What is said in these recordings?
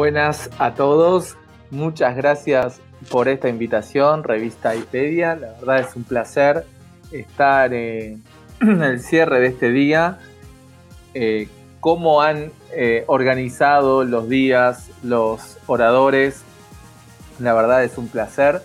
Buenas a todos, muchas gracias por esta invitación, Revista Ipedia. La verdad es un placer estar en el cierre de este día. Eh, cómo han eh, organizado los días los oradores, la verdad es un placer.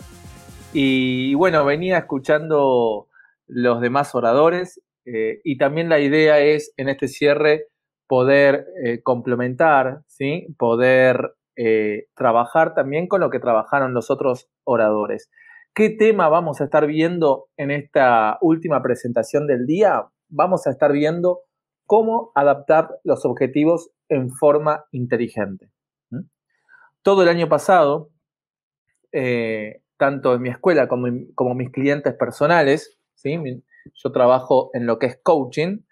Y bueno, venía escuchando los demás oradores eh, y también la idea es en este cierre poder eh, complementar, ¿sí? poder eh, trabajar también con lo que trabajaron los otros oradores. ¿Qué tema vamos a estar viendo en esta última presentación del día? Vamos a estar viendo cómo adaptar los objetivos en forma inteligente. Todo el año pasado, eh, tanto en mi escuela como, como mis clientes personales, ¿sí? yo trabajo en lo que es coaching,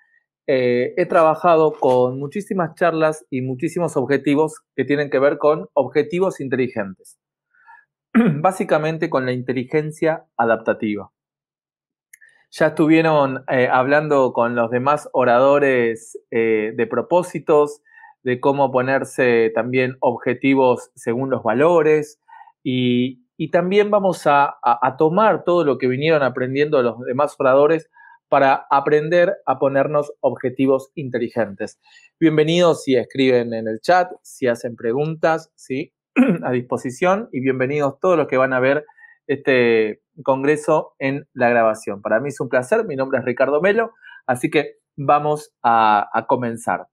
eh, he trabajado con muchísimas charlas y muchísimos objetivos que tienen que ver con objetivos inteligentes. Básicamente con la inteligencia adaptativa. Ya estuvieron eh, hablando con los demás oradores eh, de propósitos, de cómo ponerse también objetivos según los valores y, también vamos a, a tomar todo lo que vinieron aprendiendo los demás oradores para aprender a ponernos objetivos inteligentes. Bienvenidos si escriben en el chat, si hacen preguntas, ¿sí? a disposición y bienvenidos todos los que van a ver este congreso en la grabación. Para mí es un placer, mi nombre es Ricardo Melo, así que vamos a, a comenzar.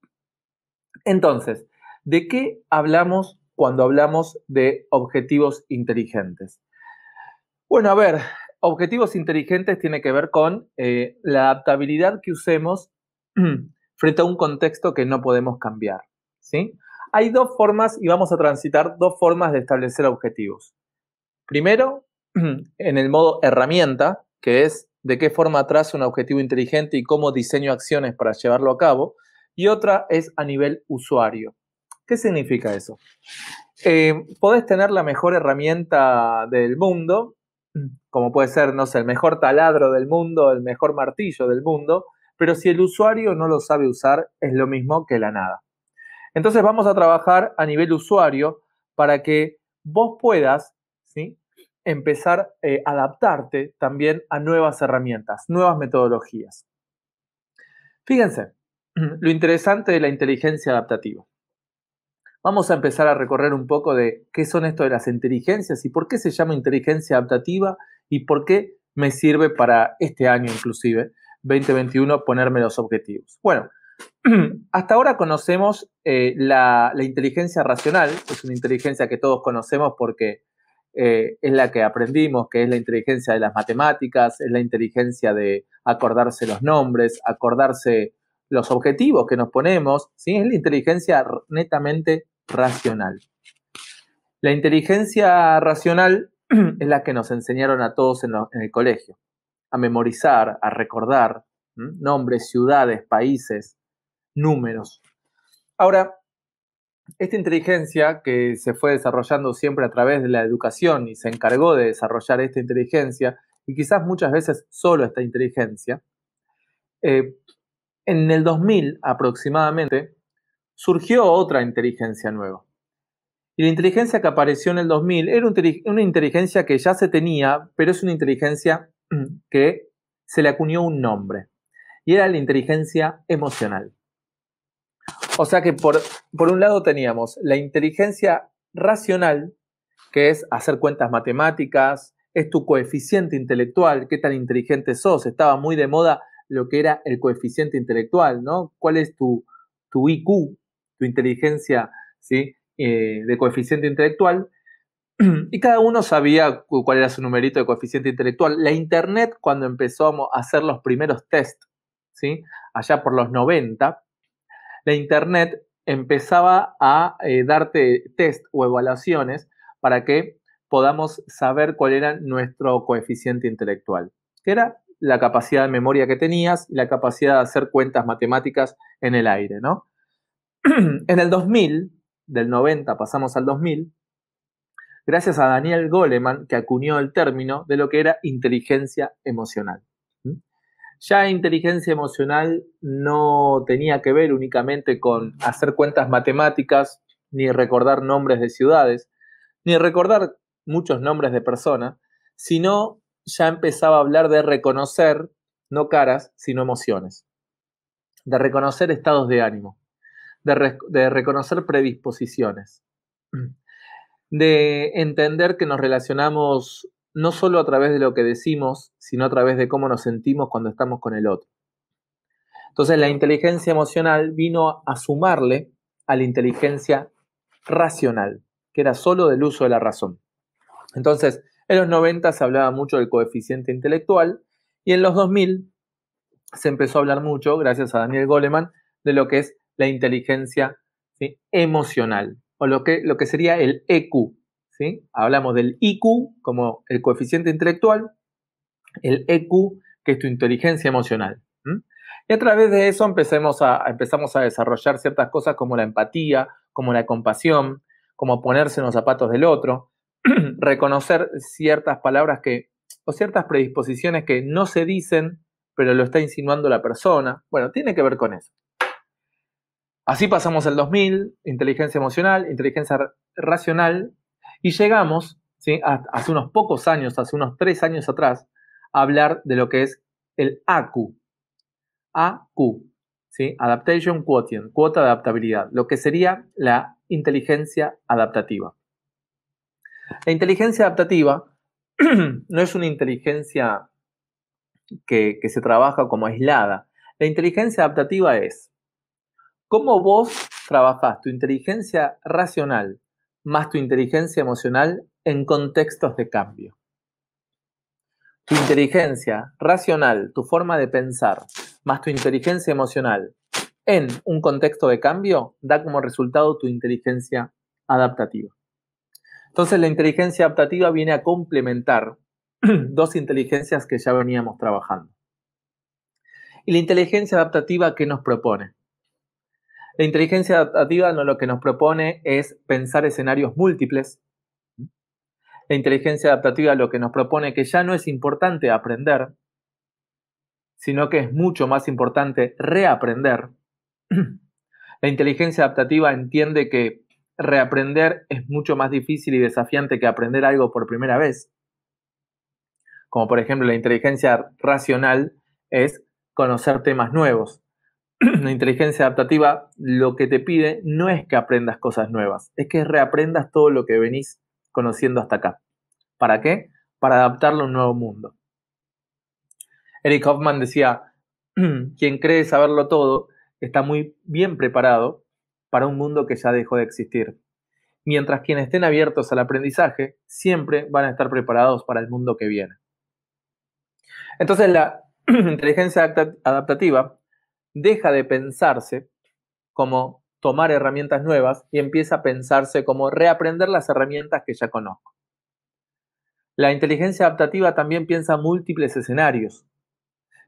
Entonces, ¿de qué hablamos cuando hablamos de objetivos inteligentes? Bueno, a ver, objetivos inteligentes tiene que ver con eh, la adaptabilidad que usemos frente a un contexto que no podemos cambiar. ¿sí? Hay dos formas, y vamos a transitar dos formas de establecer objetivos. Primero, en el modo herramienta, que es de qué forma trazo un objetivo inteligente y cómo diseño acciones para llevarlo a cabo. Y otra es a nivel usuario. ¿Qué significa eso? Eh, podés tener la mejor herramienta del mundo, como puede ser, no sé, el mejor taladro del mundo, el mejor martillo del mundo, pero si el usuario no lo sabe usar, es lo mismo que la nada. Entonces vamos a trabajar a nivel usuario para que vos puedas ¿sí? empezar a eh, adaptarte también a nuevas herramientas, nuevas metodologías. Fíjense, lo interesante de la inteligencia adaptativa. Vamos a empezar a recorrer un poco de qué son esto de las inteligencias y por qué se llama inteligencia adaptativa y por qué me sirve para este año inclusive, 2021, ponerme los objetivos. Bueno, hasta ahora conocemos eh, la, inteligencia racional, es una inteligencia que todos conocemos porque eh, es la que aprendimos, que es la inteligencia de las matemáticas, es la inteligencia de acordarse los nombres, acordarse los objetivos que nos ponemos, ¿sí? es la inteligencia netamente racional. La inteligencia racional es la que nos enseñaron a todos en, el colegio, a memorizar, a recordar nombres, ciudades, países, números. Ahora, esta inteligencia que se fue desarrollando siempre a través de la educación y se encargó de desarrollar esta inteligencia, y quizás muchas veces solo esta inteligencia, eh, en el 2000 aproximadamente surgió otra inteligencia nueva. Y la inteligencia que apareció en el 2000 era una inteligencia que ya se tenía, pero es una inteligencia que se le acuñó un nombre. Y era la inteligencia emocional. O sea que por, por un lado teníamos la inteligencia racional, que es hacer cuentas matemáticas, es tu coeficiente intelectual, qué tan inteligente sos. Estaba muy de moda lo que era el coeficiente intelectual, ¿no? ¿Cuál es tu, tu IQ, tu inteligencia ¿sí? Eh, de coeficiente intelectual, y cada uno sabía cuál era su numerito de coeficiente intelectual. La Internet, cuando empezó a hacer los primeros test, ¿sí? allá por los 90, la Internet empezaba a eh, darte test o evaluaciones para que podamos saber cuál era nuestro coeficiente intelectual, que era la capacidad de memoria que tenías y la capacidad de hacer cuentas matemáticas en el aire, ¿no? en el 2000, del 90 pasamos al 2000, gracias a Daniel Goleman, que acuñó el término de lo que era inteligencia emocional. Ya inteligencia emocional no tenía que ver únicamente con hacer cuentas matemáticas ni recordar nombres de ciudades, ni recordar muchos nombres de personas, sino ya empezaba a hablar de reconocer, no caras, sino emociones, de reconocer estados de ánimo, de, reconocer predisposiciones, de entender que nos relacionamos no solo a través de lo que decimos, sino a través de cómo nos sentimos cuando estamos con el otro. Entonces la inteligencia emocional vino a sumarle a la inteligencia racional, que era solo del uso de la razón. Entonces, en los 90 se hablaba mucho del coeficiente intelectual y en los 2000 se empezó a hablar mucho, gracias a Daniel Goleman, de lo que es la inteligencia emocional o lo que, lo que sería el EQ. ¿sí? Hablamos del IQ como el coeficiente intelectual, el EQ que es tu inteligencia emocional. Y a través de eso a, empezamos a desarrollar ciertas cosas como la empatía, como la compasión, como ponerse en los zapatos del otro, reconocer ciertas palabras que, o ciertas predisposiciones que no se dicen, pero lo está insinuando la persona. Bueno, tiene que ver con eso. Así pasamos el 2000, inteligencia emocional, inteligencia racional, y llegamos, ¿sí? hace unos pocos años, hace unos tres años atrás, a hablar de lo que es el AQ. AQ, ¿sí? Adaptation Quotient, cuota de adaptabilidad, lo que sería la inteligencia adaptativa. La inteligencia adaptativa no es una inteligencia que, se trabaja como aislada. La inteligencia adaptativa es cómo vos trabajás tu inteligencia racional más tu inteligencia emocional en contextos de cambio. Tu inteligencia racional, tu forma de pensar, más tu inteligencia emocional en un contexto de cambio, da como resultado tu inteligencia adaptativa. Entonces la inteligencia adaptativa viene a complementar dos inteligencias que ya veníamos trabajando. ¿Y la inteligencia adaptativa qué nos propone? La inteligencia adaptativa lo que nos propone es pensar escenarios múltiples. La inteligencia adaptativa lo que nos propone que ya no es importante aprender, sino que es mucho más importante reaprender. La inteligencia adaptativa entiende que reaprender es mucho más difícil y desafiante que aprender algo por primera vez. Como por ejemplo la inteligencia racional es conocer temas nuevos. La inteligencia adaptativa lo que te pide no es que aprendas cosas nuevas, es que reaprendas todo lo que venís conociendo hasta acá. ¿Para qué? Para adaptarlo a un nuevo mundo. Eric Hoffman decía, quien cree saberlo todo está muy bien preparado para un mundo que ya dejó de existir. Mientras quienes estén abiertos al aprendizaje siempre van a estar preparados para el mundo que viene. Entonces la inteligencia adaptativa deja de pensarse como tomar herramientas nuevas y empieza a pensarse como reaprender las herramientas que ya conozco. La inteligencia adaptativa también piensa múltiples escenarios,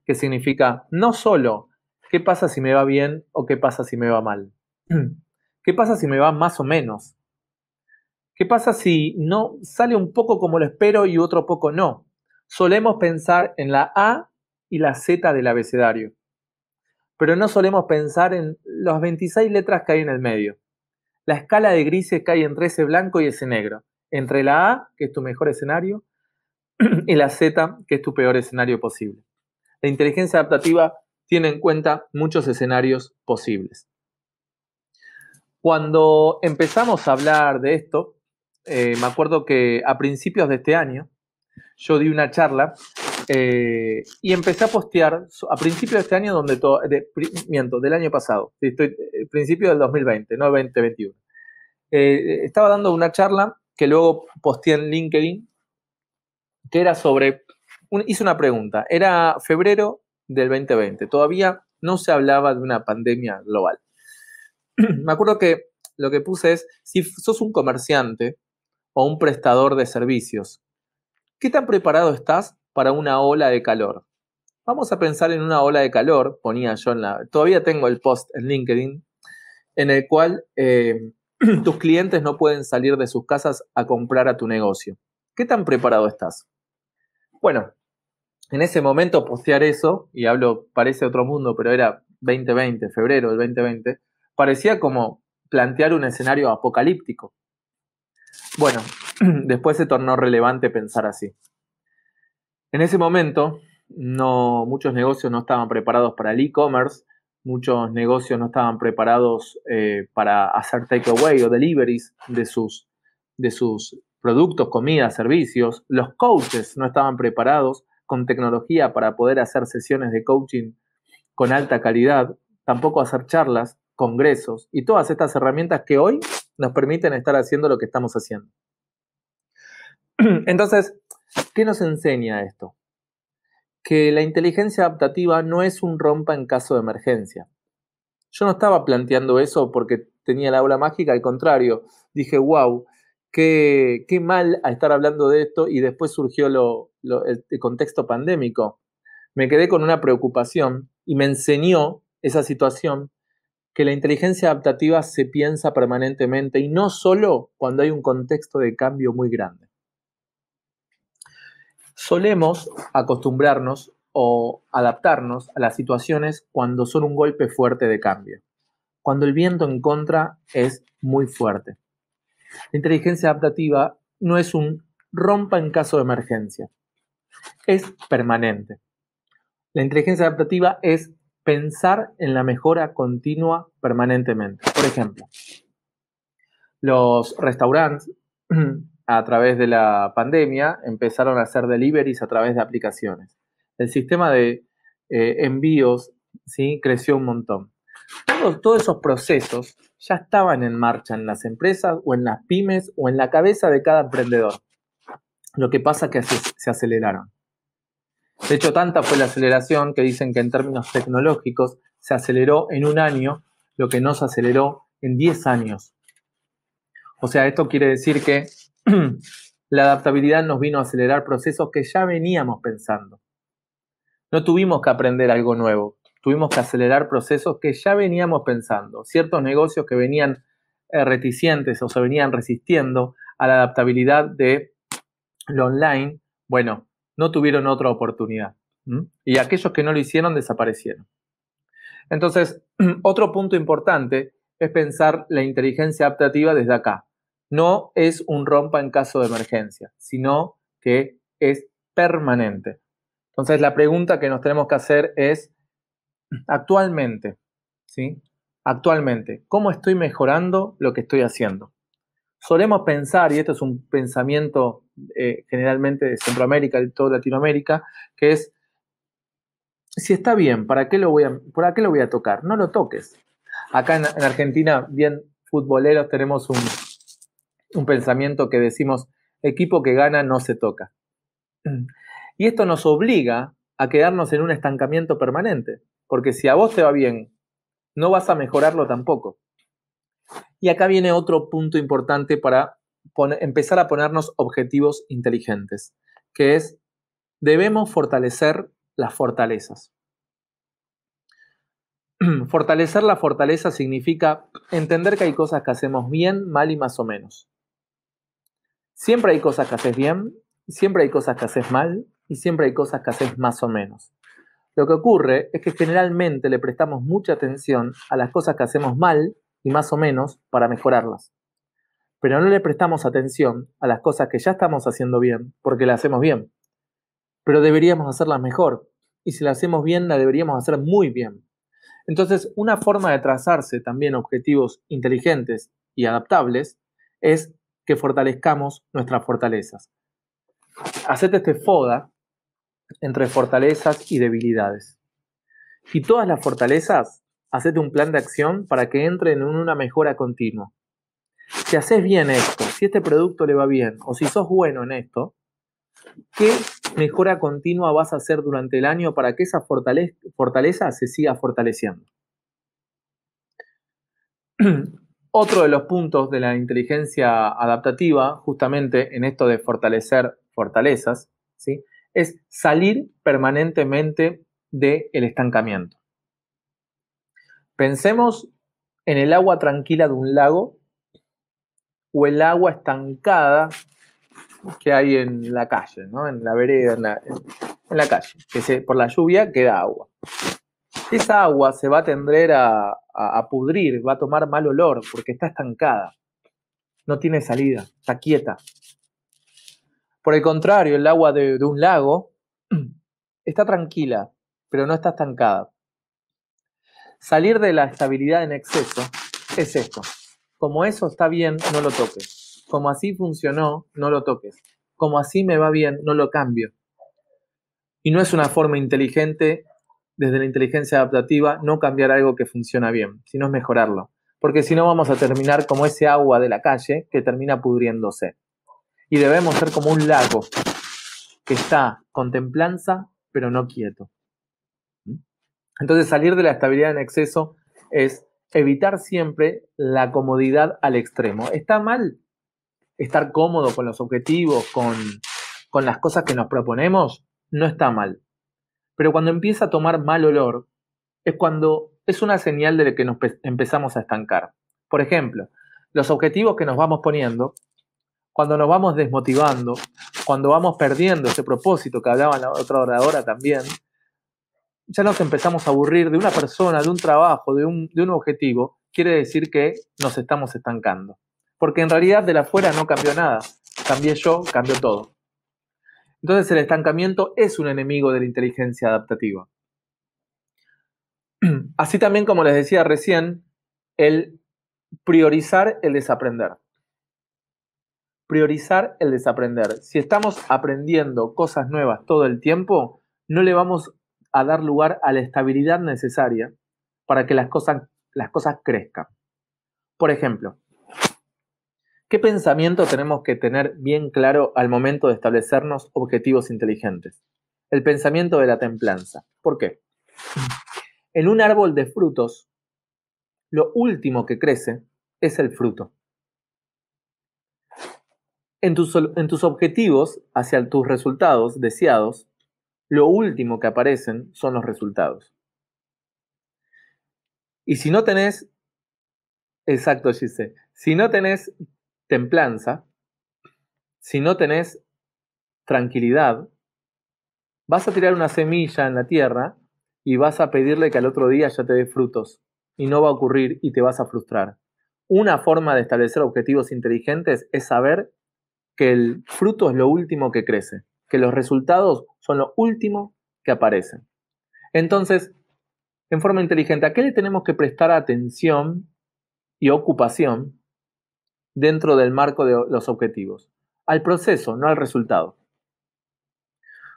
que significa no solo qué pasa si me va bien o qué pasa si me va mal, ¿Qué pasa si me va más o menos? ¿Qué pasa si no sale un poco como lo espero y otro poco no? Solemos pensar en la A y la Z del abecedario, pero no solemos pensar en las 26 letras que hay en el medio. La escala de grises que hay entre ese blanco y ese negro, entre la A, que es tu mejor escenario, y la Z, que es tu peor escenario posible. La inteligencia adaptativa tiene en cuenta muchos escenarios posibles. Cuando empezamos a hablar de esto, eh, me acuerdo que a principios de este año yo di una charla eh, y empecé a postear a principios de este año, donde todo, de, miento, del año pasado, estoy, eh, principio del 2020, no 2021. estaba dando una charla que luego posteé en LinkedIn, que era sobre, hice una pregunta, era febrero del 2020, todavía no se hablaba de una pandemia global. me acuerdo que lo que puse es, si sos un comerciante o un prestador de servicios, ¿qué tan preparado estás para una ola de calor? Vamos a pensar en una ola de calor, ponía yo en la... Todavía tengo el post en LinkedIn, en el cual eh, tus clientes no pueden salir de sus casas a comprar a tu negocio. ¿Qué tan preparado estás? Bueno, en ese momento postear eso, y hablo, parece otro mundo, pero era 2020, febrero del 2020, parecía como plantear un escenario apocalíptico. Bueno, después se tornó relevante pensar así. En ese momento, muchos negocios no estaban preparados para el e-commerce, muchos negocios no estaban preparados eh, para hacer takeaway o deliveries de sus, de sus productos, comidas, servicios. Los coaches no estaban preparados con tecnología para poder hacer sesiones de coaching con alta calidad, tampoco hacer charlas, congresos y todas estas herramientas que hoy nos permiten estar haciendo lo que estamos haciendo. Entonces, ¿qué nos enseña esto? Que la inteligencia adaptativa no es un rompa en caso de emergencia. Yo no estaba planteando eso porque tenía la aula mágica, al contrario, dije, wow, qué, mal a estar hablando de esto y después surgió el, el contexto pandémico. Me quedé con una preocupación y me enseñó esa situación que la inteligencia adaptativa se piensa permanentemente y no solo cuando hay un contexto de cambio muy grande. Solemos acostumbrarnos o adaptarnos a las situaciones cuando son un golpe fuerte de cambio, cuando el viento en contra es muy fuerte. La inteligencia adaptativa no es un rompa en caso de emergencia, es permanente. La inteligencia adaptativa es pensar en la mejora continua permanentemente. Por ejemplo, los restaurantes a través de la pandemia empezaron a hacer deliveries a través de aplicaciones. El sistema de eh, envíos ¿sí? creció un montón. todos esos procesos ya estaban en marcha en las empresas o en las pymes o en la cabeza de cada emprendedor. Lo que pasa es que se aceleraron. De hecho, tanta fue la aceleración que dicen que en términos tecnológicos se aceleró en un año lo que no se aceleró en 10 años. O sea, esto quiere decir que la adaptabilidad nos vino a acelerar procesos que ya veníamos pensando. No tuvimos que aprender algo nuevo, tuvimos que acelerar procesos que ya veníamos pensando. Ciertos negocios que venían eh, reticentes o se venían resistiendo a la adaptabilidad de lo online, bueno, no tuvieron otra oportunidad. Y aquellos que no lo hicieron desaparecieron. Entonces, otro punto importante es pensar la inteligencia adaptativa desde acá. No es un rompa en caso de emergencia, sino que es permanente. Entonces, la pregunta que nos tenemos que hacer es, actualmente, ¿sí? Actualmente, ¿cómo estoy mejorando lo que estoy haciendo? Solemos pensar, y esto es un pensamiento eh, generalmente de Centroamérica y toda Latinoamérica, que es, si está bien, ¿para qué lo voy a, ¿para qué lo voy a tocar? No lo toques. Acá en, Argentina, bien futboleros, tenemos un, un pensamiento que decimos, equipo que gana no se toca. Y esto nos obliga a quedarnos en un estancamiento permanente, porque si a vos te va bien, no vas a mejorarlo tampoco. Y acá viene otro punto importante para empezar a ponernos objetivos inteligentes, que es, debemos fortalecer las fortalezas. Fortalecer la fortaleza significa entender que hay cosas que hacemos bien, mal y más o menos. Siempre hay cosas que haces bien, siempre hay cosas que haces mal y siempre hay cosas que haces más o menos. Lo que ocurre es que generalmente le prestamos mucha atención a las cosas que hacemos mal y más o menos para mejorarlas pero no le prestamos atención a las cosas que ya estamos haciendo bien, porque las hacemos bien. Pero deberíamos hacerlas mejor, y si las hacemos bien, la deberíamos hacer muy bien. Entonces, una forma de trazarse también objetivos inteligentes y adaptables es que fortalezcamos nuestras fortalezas. Hacete este FODA entre fortalezas y debilidades. Y todas las fortalezas, hacete un plan de acción para que entren en una mejora continua si haces bien esto, si este producto le va bien, o si sos bueno en esto, ¿qué mejora continua vas a hacer durante el año para que esa fortaleza, se siga fortaleciendo? Otro de los puntos de la inteligencia adaptativa, justamente en esto de fortalecer fortalezas, ¿sí? es salir permanentemente del estancamiento. Pensemos en el agua tranquila de un lago o el agua estancada que hay en la calle, ¿no? en la vereda, en la, calle, que por la lluvia queda agua. Esa agua se va a tender a, a, pudrir, va a tomar mal olor porque está estancada. No tiene salida, está quieta. Por el contrario, el agua de, de un lago está tranquila, pero no está estancada. Salir de la estabilidad en exceso es esto. Como eso está bien, no lo toques. Como así funcionó, no lo toques. Como así me va bien, no lo cambio. Y no es una forma inteligente, desde la inteligencia adaptativa, no cambiar algo que funciona bien, sino mejorarlo. Porque si no vamos a terminar como ese agua de la calle que termina pudriéndose. Y debemos ser como un lago que está con templanza, pero no quieto. Entonces salir de la estabilidad en exceso es evitar siempre la comodidad al extremo. ¿Está mal estar cómodo con los objetivos, con, con las cosas que nos proponemos? no está mal. Pero cuando empieza a tomar mal olor, es cuando es una señal de que nos empezamos a estancar. Por ejemplo, los objetivos que nos vamos poniendo, cuando nos vamos desmotivando, cuando vamos perdiendo ese propósito que hablaba la otra oradora también, ya nos empezamos a aburrir de una persona, de un trabajo, de un, objetivo, quiere decir que nos estamos estancando. Porque en realidad de la afuera no cambió nada. Cambié yo, cambió todo. Entonces el estancamiento es un enemigo de la inteligencia adaptativa. Así también, como les decía recién, el priorizar el desaprender. Priorizar el desaprender. Si estamos aprendiendo cosas nuevas todo el tiempo, no le vamos a dar lugar a la estabilidad necesaria para que las cosas, las cosas crezcan. Por ejemplo, ¿Qué pensamiento tenemos que tener bien claro al momento de establecernos objetivos inteligentes? El pensamiento de la templanza. ¿Por qué? En un árbol de frutos, lo último que crece es el fruto. En tus, en tus, objetivos hacia tus resultados deseados, lo último que aparecen son los resultados. Y si no tenés, exacto, Gise, si no tenés templanza, si no tenés tranquilidad, vas a tirar una semilla en la tierra y vas a pedirle que al otro día ya te dé frutos. Y no va a ocurrir y te vas a frustrar. Una forma de establecer objetivos inteligentes es saber que el fruto es lo último que crece, que los resultados son lo último que aparecen. Entonces, en forma inteligente, ¿a qué le tenemos que prestar atención y ocupación dentro del marco de los objetivos. Al proceso, no al resultado.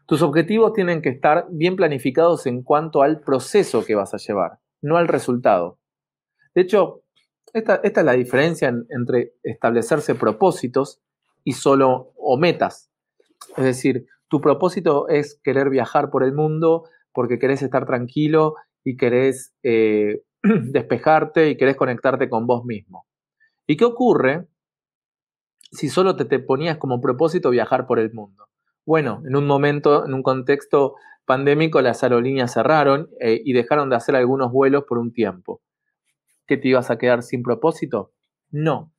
Tus objetivos tienen que estar bien planificados en cuanto al proceso que vas a llevar, no al resultado. De hecho, esta, es la diferencia entre establecerse propósitos y solo metas. Es decir, tu propósito es querer viajar por el mundo porque querés estar tranquilo y querés eh, despejarte y querés conectarte con vos mismo. ¿Y qué ocurre si solo te, te ponías como propósito viajar por el mundo? Bueno, en un momento, en un contexto pandémico, las aerolíneas cerraron eh, y dejaron de hacer algunos vuelos por un tiempo. ¿Qué te ibas a quedar sin propósito? No.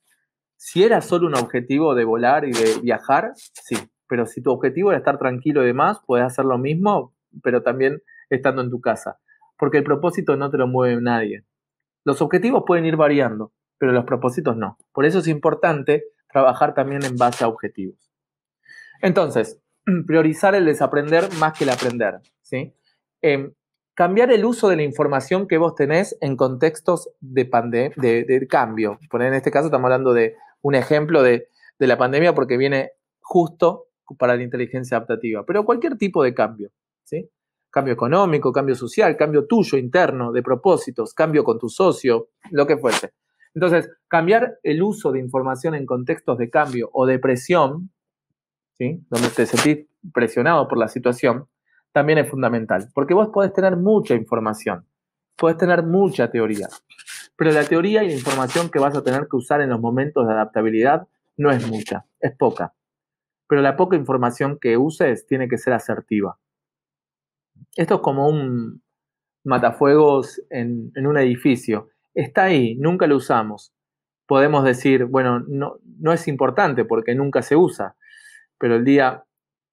Si era solo un objetivo de volar y de viajar, sí. Pero si tu objetivo era estar tranquilo y demás, puedes hacer lo mismo, pero también estando en tu casa. Porque el propósito no te lo mueve nadie. Los objetivos pueden ir variando, pero los propósitos no. Por eso es importante trabajar también en base a objetivos. Entonces, priorizar el desaprender más que el aprender. ¿sí? Em, cambiar el uso de la información que vos tenés en contextos de, de, cambio. en este caso estamos hablando de un ejemplo de, de la pandemia porque viene justo para la inteligencia adaptativa, pero cualquier tipo de cambio. ¿sí? Cambio económico, cambio social, cambio tuyo interno, de propósitos, cambio con tu socio, lo que fuese. Entonces, cambiar el uso de información en contextos de cambio o de presión, ¿sí? donde te sentís presionado por la situación, también es fundamental, porque vos podés tener mucha información, podés tener mucha teoría, pero la teoría y la información que vas a tener que usar en los momentos de adaptabilidad no es mucha, es poca. Pero la poca información que uses tiene que ser asertiva. Esto es como un matafuegos en, en un edificio está ahí, nunca lo usamos. Podemos decir, bueno, no, no es importante porque nunca se usa, pero el día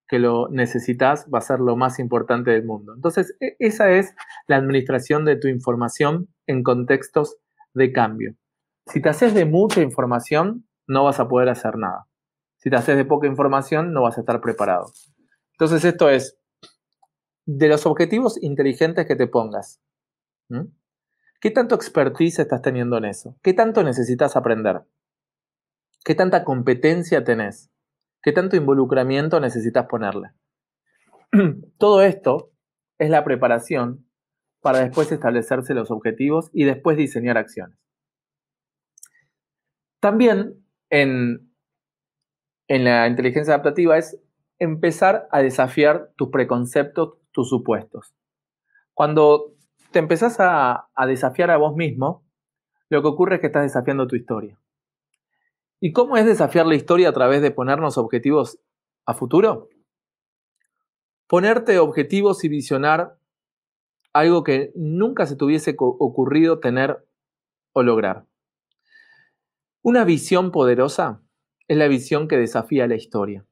que lo necesitas va a ser lo más importante del mundo. Entonces, e, esa es la administración de tu información en contextos de cambio. Si te haces de mucha información, no vas a poder hacer nada. Si te haces de poca información, no vas a estar preparado. Entonces, esto es de los objetivos inteligentes que te pongas. ¿Qué tanto expertise estás teniendo en eso? ¿Qué tanto necesitas aprender? ¿Qué tanta competencia tenés? ¿Qué tanto involucramiento necesitas ponerle? Todo esto es la preparación para después establecerse los objetivos y después diseñar acciones. También en, en la inteligencia adaptativa es empezar a desafiar tus preconceptos, tus supuestos. Cuando te empezás a, desafiar a vos mismo, lo que ocurre es que estás desafiando tu historia. ¿Y cómo es desafiar la historia a través de ponernos objetivos a futuro? Ponerte objetivos y visionar algo que nunca se te hubiese ocurrido tener o lograr. Una visión poderosa es la visión que desafía la historia.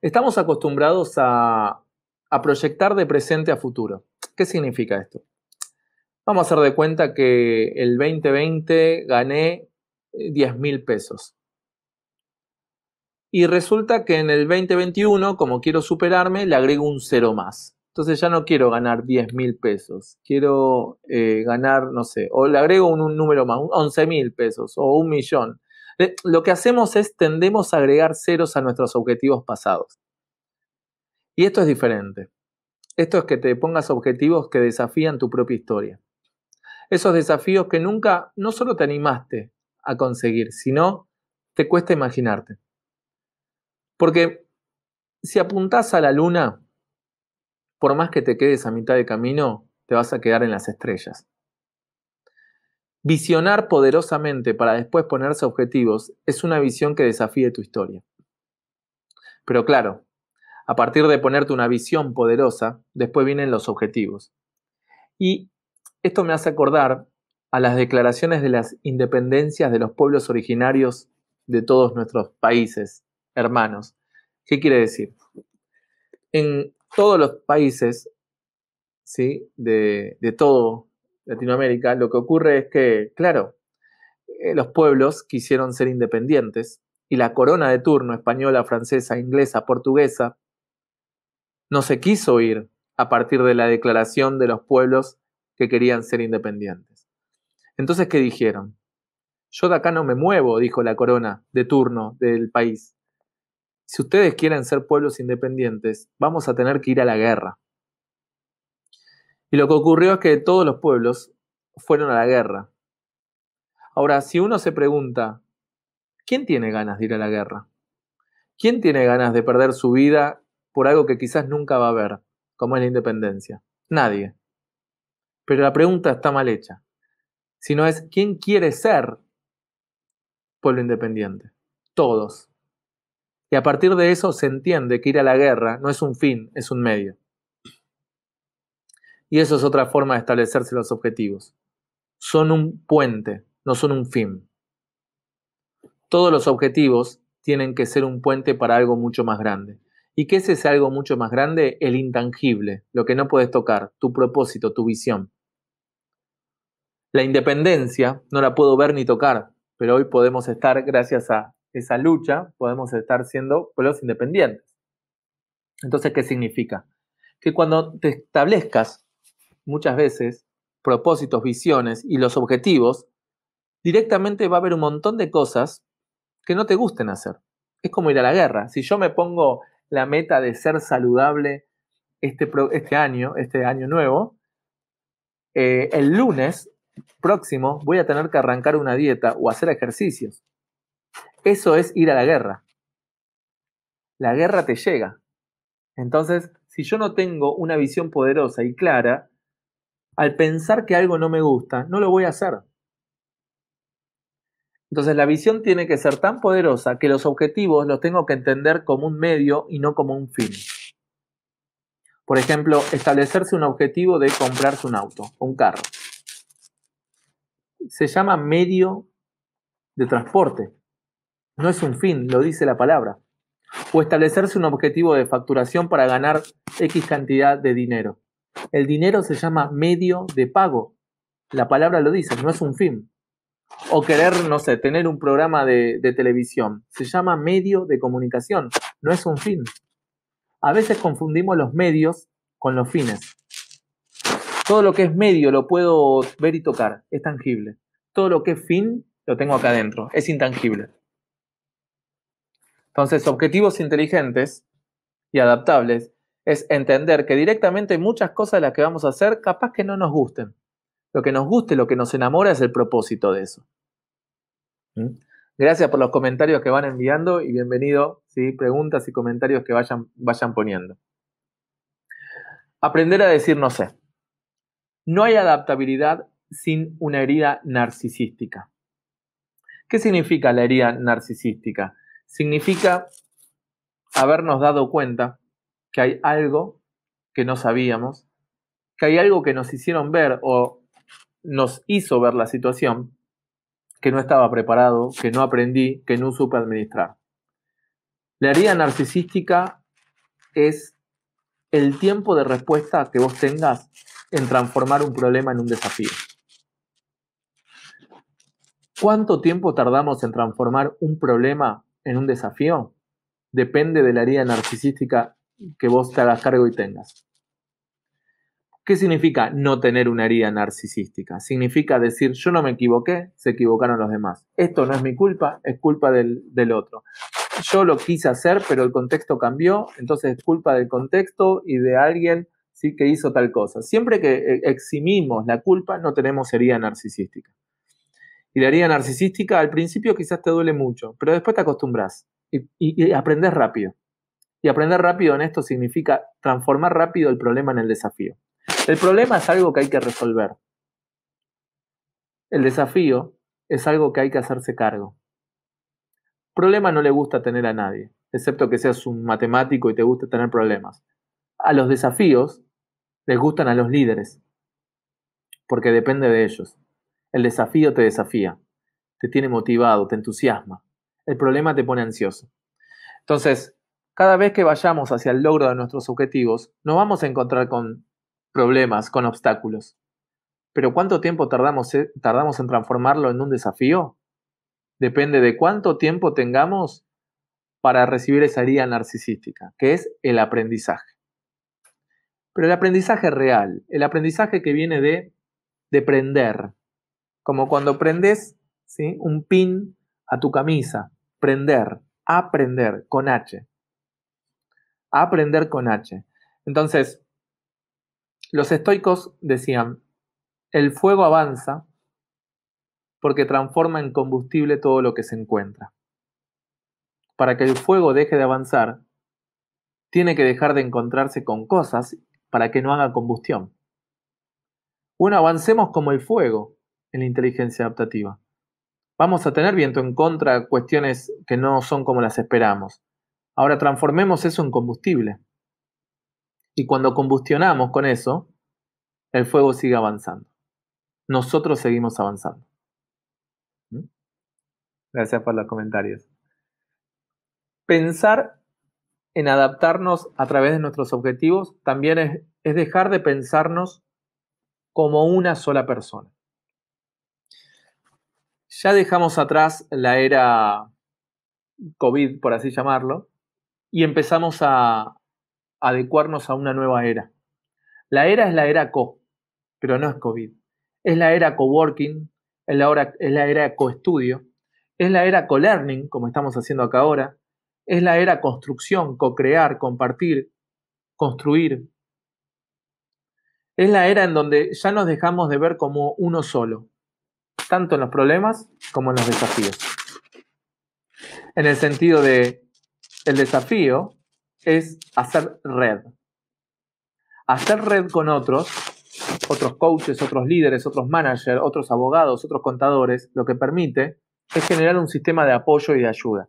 Estamos acostumbrados a proyectar de presente a futuro. ¿Qué significa esto? Vamos a hacer de cuenta que el 2020 gané 10 mil pesos. Y resulta que en el 2021, como quiero superarme, le agrego un cero más. Entonces ya no quiero ganar 10 mil pesos, quiero eh, ganar, no sé, o le agrego un, número más, 11 mil pesos o un millón. Eh, lo que hacemos es tendemos a agregar ceros a nuestros objetivos pasados. Y esto es diferente. Esto es que te pongas objetivos que desafían tu propia historia. Esos desafíos que nunca, no solo te animaste a conseguir, sino te cuesta imaginarte. Porque si apuntás a la luna, por más que te quedes a mitad de camino, te vas a quedar en las estrellas. Visionar poderosamente para después ponerse objetivos es una visión que desafíe tu historia. Pero claro, a partir de ponerte una visión poderosa, después vienen los objetivos. Y esto me hace acordar a las declaraciones de las independencias de los pueblos originarios de todos nuestros países hermanos. ¿Qué quiere decir? En todos los países ¿sí? de, de todo Latinoamérica, lo que ocurre es que, claro, eh, los pueblos quisieron ser independientes y la corona de turno, española, francesa, inglesa, portuguesa, no se quiso ir a partir de la declaración de los pueblos que querían ser independientes. Entonces, ¿qué dijeron? Yo de acá no me muevo, dijo la corona de turno del país. Si ustedes quieren ser pueblos independientes, vamos a tener que ir a la guerra. Y lo que ocurrió es que todos los pueblos fueron a la guerra. Ahora, si uno se pregunta, ¿quién tiene ganas de ir a la guerra? ¿Quién tiene ganas de perder su vida por algo que quizás nunca va a ver, como es la independencia? Nadie. Pero la pregunta está mal hecha sino es quién quiere ser pueblo independiente. Todos. Y a partir de eso se entiende que ir a la guerra no es un fin, es un medio. Y eso es otra forma de establecerse los objetivos. Son un puente, no son un fin. Todos los objetivos tienen que ser un puente para algo mucho más grande. ¿Y qué es ese algo mucho más grande? El intangible, lo que no puedes tocar, tu propósito, tu visión. La independencia no la puedo ver ni tocar, pero hoy podemos estar, gracias a esa lucha, podemos estar siendo pueblos independientes. Entonces, ¿qué significa? Que cuando te establezcas muchas veces propósitos, visiones y los objetivos, directamente va a haber un montón de cosas que no te gusten hacer. Es como ir a la guerra. Si yo me pongo la meta de ser saludable este, este año, este año nuevo, eh, el lunes próximo voy a tener que arrancar una dieta o hacer ejercicios. Eso es ir a la guerra. La guerra te llega. Entonces, si yo no tengo una visión poderosa y clara, al pensar que algo no me gusta, no lo voy a hacer. Entonces la visión tiene que ser tan poderosa que los objetivos los tengo que entender como un medio y no como un fin. Por ejemplo, establecerse un objetivo de comprarse un auto, un carro se llama medio de transporte. No es un fin, lo dice la palabra. O establecerse un objetivo de facturación para ganar X cantidad de dinero. El dinero se llama medio de pago. La palabra lo dice, no es un fin. O querer, no sé, tener un programa de, televisión. Se llama medio de comunicación, no es un fin. A veces confundimos los medios con los fines. Todo lo que es medio lo puedo ver y tocar, es tangible. Todo lo que es fin lo tengo acá adentro, es intangible. Entonces, objetivos inteligentes y adaptables es entender que directamente muchas cosas de las que vamos a hacer capaz que no nos gusten. Lo que nos guste, lo que nos enamora es el propósito de eso. ¿Mm? Gracias por los comentarios que van enviando y bienvenido, ¿sí? preguntas y comentarios que vayan, vayan poniendo. Aprender a decir no sé. No hay adaptabilidad sin una herida narcisística. ¿Qué significa la herida narcisística? Significa habernos dado cuenta que hay algo que no sabíamos, que hay algo que nos hicieron ver o nos hizo ver la situación, que no estaba preparado, que no aprendí, que no supe administrar. La herida narcisística es el tiempo de respuesta que vos tengas en transformar un problema en un desafío. ¿Cuánto tiempo tardamos en transformar un problema en un desafío? Depende de la herida narcisística que vos te hagas cargo y tengas. ¿Qué significa no tener una herida narcisística? Significa decir, yo no me equivoqué, se equivocaron los demás. Esto no es mi culpa, es culpa del, otro. Yo lo quise hacer, pero el contexto cambió, entonces es culpa del contexto y de alguien ¿sí? que hizo tal cosa. Siempre que eh, eximimos la culpa, no tenemos herida narcisística. Y la herida narcisística al principio quizás te duele mucho, pero después te acostumbras y, y aprendes rápido. Y aprender rápido en esto significa transformar rápido el problema en el desafío. El problema es algo que hay que resolver. El desafío es algo que hay que hacerse cargo. Problema no le gusta tener a nadie, excepto que seas un matemático y te guste tener problemas. A los desafíos les gustan a los líderes, porque depende de ellos. El desafío te desafía, te tiene motivado, te entusiasma. El problema te pone ansioso. Entonces, cada vez que vayamos hacia el logro de nuestros objetivos, nos vamos a encontrar con problemas, con obstáculos. Pero ¿cuánto tiempo tardamos, eh, tardamos en transformarlo en un desafío? Depende de cuánto tiempo tengamos para recibir esa herida narcisística, que es el aprendizaje. Pero el aprendizaje real, el aprendizaje que viene de, de prender, como cuando prendes ¿sí? un pin a tu camisa, prender, aprender con H. Aprender con H. Entonces, los estoicos decían, el fuego avanza porque transforma en combustible todo lo que se encuentra. Para que el fuego deje de avanzar, tiene que dejar de encontrarse con cosas para que no haga combustión. Bueno, avancemos como el fuego en la inteligencia adaptativa. Vamos a tener viento en contra, cuestiones que no son como las esperamos. Ahora transformemos eso en combustible. Y cuando combustionamos con eso, el fuego sigue avanzando. Nosotros seguimos avanzando. ¿Mm? Gracias por los comentarios. Pensar en adaptarnos a través de nuestros objetivos también es, es dejar de pensarnos como una sola persona. Ya dejamos atrás la era COVID, por así llamarlo, y empezamos a, adecuarnos a una nueva era. La era es la era co, pero no es COVID. Es la era coworking, es la, es la era coestudio, es la era co-learning, como estamos haciendo acá ahora, es la era construcción, co-crear, compartir, construir. Es la era en donde ya nos dejamos de ver como uno solo, tanto en los problemas como en los desafíos. En el sentido de, el desafío es hacer red. Hacer red con otros, otros coaches, otros líderes, otros managers, otros abogados, otros contadores, lo que permite es generar un sistema de apoyo y de ayuda.